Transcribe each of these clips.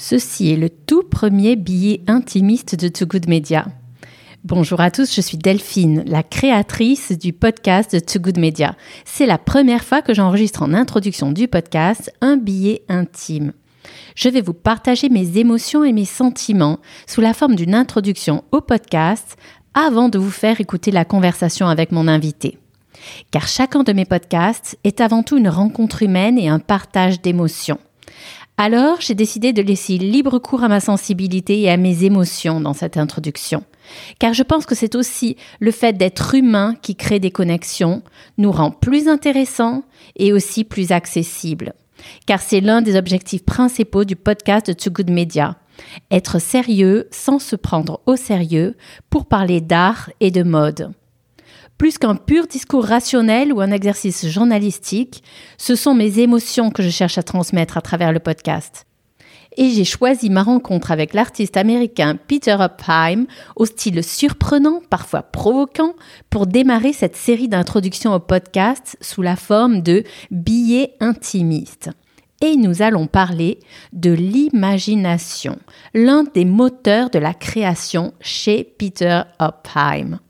Ceci est le tout premier billet intimiste de Too Good Media. Bonjour à tous, je suis Delphine, la créatrice du podcast de Too Good Media. C'est la première fois que j'enregistre en introduction du podcast un billet intime. Je vais vous partager mes émotions et mes sentiments sous la forme d'une introduction au podcast avant de vous faire écouter la conversation avec mon invité. Car chacun de mes podcasts est avant tout une rencontre humaine et un partage d'émotions. Alors, j'ai décidé de laisser libre cours à ma sensibilité et à mes émotions dans cette introduction. Car je pense que c'est aussi le fait d'être humain qui crée des connexions, nous rend plus intéressants et aussi plus accessibles. Car c'est l'un des objectifs principaux du podcast de Too Good Media. Être sérieux sans se prendre au sérieux pour parler d'art et de mode. Plus qu'un pur discours rationnel ou un exercice journalistique, ce sont mes émotions que je cherche à transmettre à travers le podcast. Et j'ai choisi ma rencontre avec l'artiste américain Peter Opheim au style surprenant, parfois provoquant, pour démarrer cette série d'introductions au podcast sous la forme de billets intimistes et nous allons parler de l'imagination, l'un des moteurs de la création chez Peter Opheim.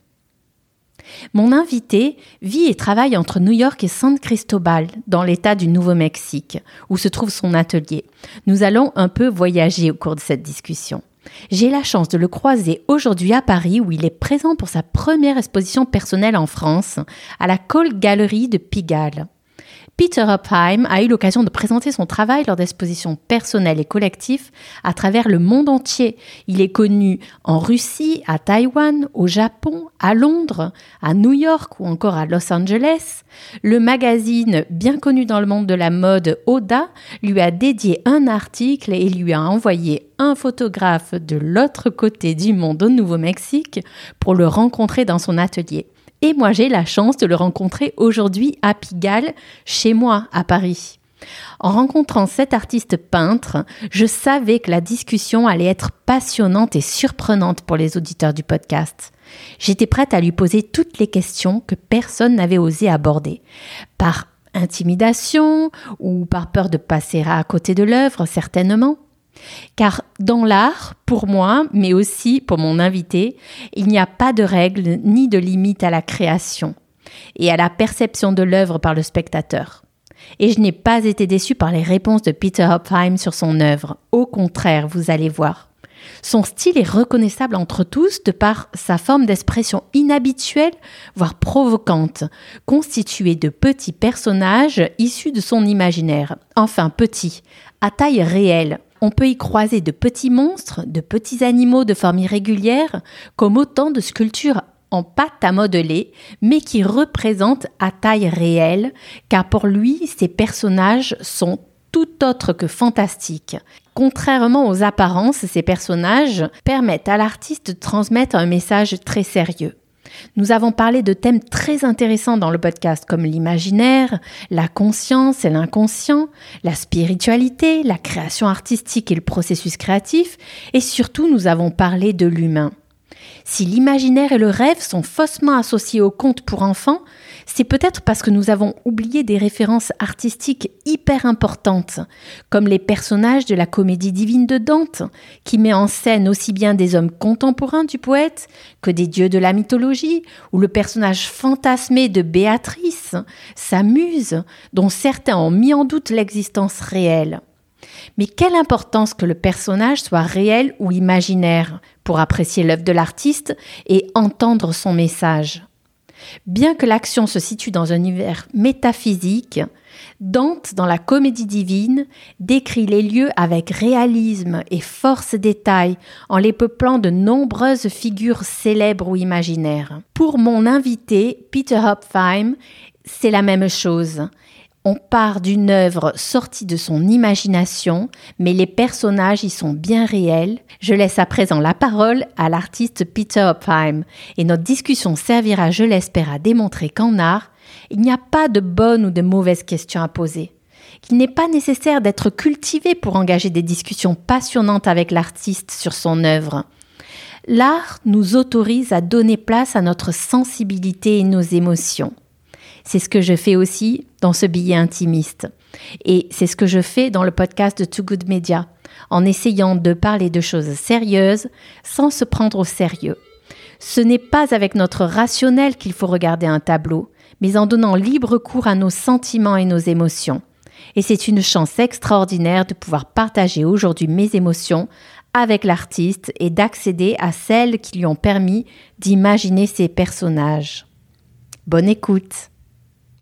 Mon invité vit et travaille entre New York et San Cristobal, dans l'État du Nouveau-Mexique, où se trouve son atelier. Nous allons un peu voyager au cours de cette discussion. J'ai la chance de le croiser aujourd'hui à Paris où il est présent pour sa première exposition personnelle en France, à la Cole Gallery de Pigalle. Peter Opheim a eu l'occasion de présenter son travail lors d'expositions personnelles et collectives à travers le monde entier. Il est connu en Russie, à Taïwan, au Japon, à Londres, à New York ou encore à Los Angeles. Le magazine bien connu dans le monde de la mode Oda lui a dédié un article et lui a envoyé un photographe de l'autre côté du monde au Nouveau-Mexique pour le rencontrer dans son atelier. Et moi, j'ai la chance de le rencontrer aujourd'hui à Pigalle, chez moi, à Paris. En rencontrant cet artiste peintre, je savais que la discussion allait être passionnante et surprenante pour les auditeurs du podcast. J'étais prête à lui poser toutes les questions que personne n'avait osé aborder. Par intimidation ou par peur de passer à côté de l'œuvre, certainement. Car dans l'art, pour moi, mais aussi pour mon invité, il n'y a pas de règles ni de limite à la création et à la perception de l'œuvre par le spectateur. Et je n'ai pas été déçue par les réponses de Peter Hopheim sur son œuvre. Au contraire, vous allez voir. Son style est reconnaissable entre tous de par sa forme d'expression inhabituelle, voire provocante, constituée de petits personnages issus de son imaginaire. Enfin petits, à taille réelle, on peut y croiser de petits monstres, de petits animaux de forme irrégulière, comme autant de sculptures en pâte à modeler, mais qui représentent à taille réelle, car pour lui, ces personnages sont tout autres que fantastiques. Contrairement aux apparences, ces personnages permettent à l'artiste de transmettre un message très sérieux. Nous avons parlé de thèmes très intéressants dans le podcast comme l'imaginaire, la conscience et l'inconscient, la spiritualité, la création artistique et le processus créatif, et surtout nous avons parlé de l'humain. Si l'imaginaire et le rêve sont faussement associés au conte pour enfants, c'est peut-être parce que nous avons oublié des références artistiques hyper importantes, comme les personnages de la comédie divine de Dante, qui met en scène aussi bien des hommes contemporains du poète que des dieux de la mythologie, ou le personnage fantasmé de Béatrice, sa muse, dont certains ont mis en doute l'existence réelle. Mais quelle importance que le personnage soit réel ou imaginaire pour apprécier l'œuvre de l'artiste et entendre son message. Bien que l'action se situe dans un univers métaphysique, Dante, dans la comédie divine, décrit les lieux avec réalisme et force détail en les peuplant de nombreuses figures célèbres ou imaginaires. Pour mon invité, Peter Hopfheim, c'est la même chose. On part d'une œuvre sortie de son imagination, mais les personnages y sont bien réels. Je laisse à présent la parole à l'artiste Peter Opheim et notre discussion servira, je l'espère, à démontrer qu'en art, il n'y a pas de bonnes ou de mauvaises questions à poser qu'il n'est pas nécessaire d'être cultivé pour engager des discussions passionnantes avec l'artiste sur son œuvre. L'art nous autorise à donner place à notre sensibilité et nos émotions. C'est ce que je fais aussi dans ce billet intimiste. Et c'est ce que je fais dans le podcast de Too Good Media. en essayant de parler de choses sérieuses sans se prendre au sérieux. Ce n'est pas avec notre rationnel qu'il faut regarder un tableau, mais en donnant libre cours à nos sentiments et nos émotions. Et c'est une chance extraordinaire de pouvoir partager aujourd'hui mes émotions avec l'artiste et d'accéder à celles qui lui ont permis d'imaginer ces personnages. Bonne écoute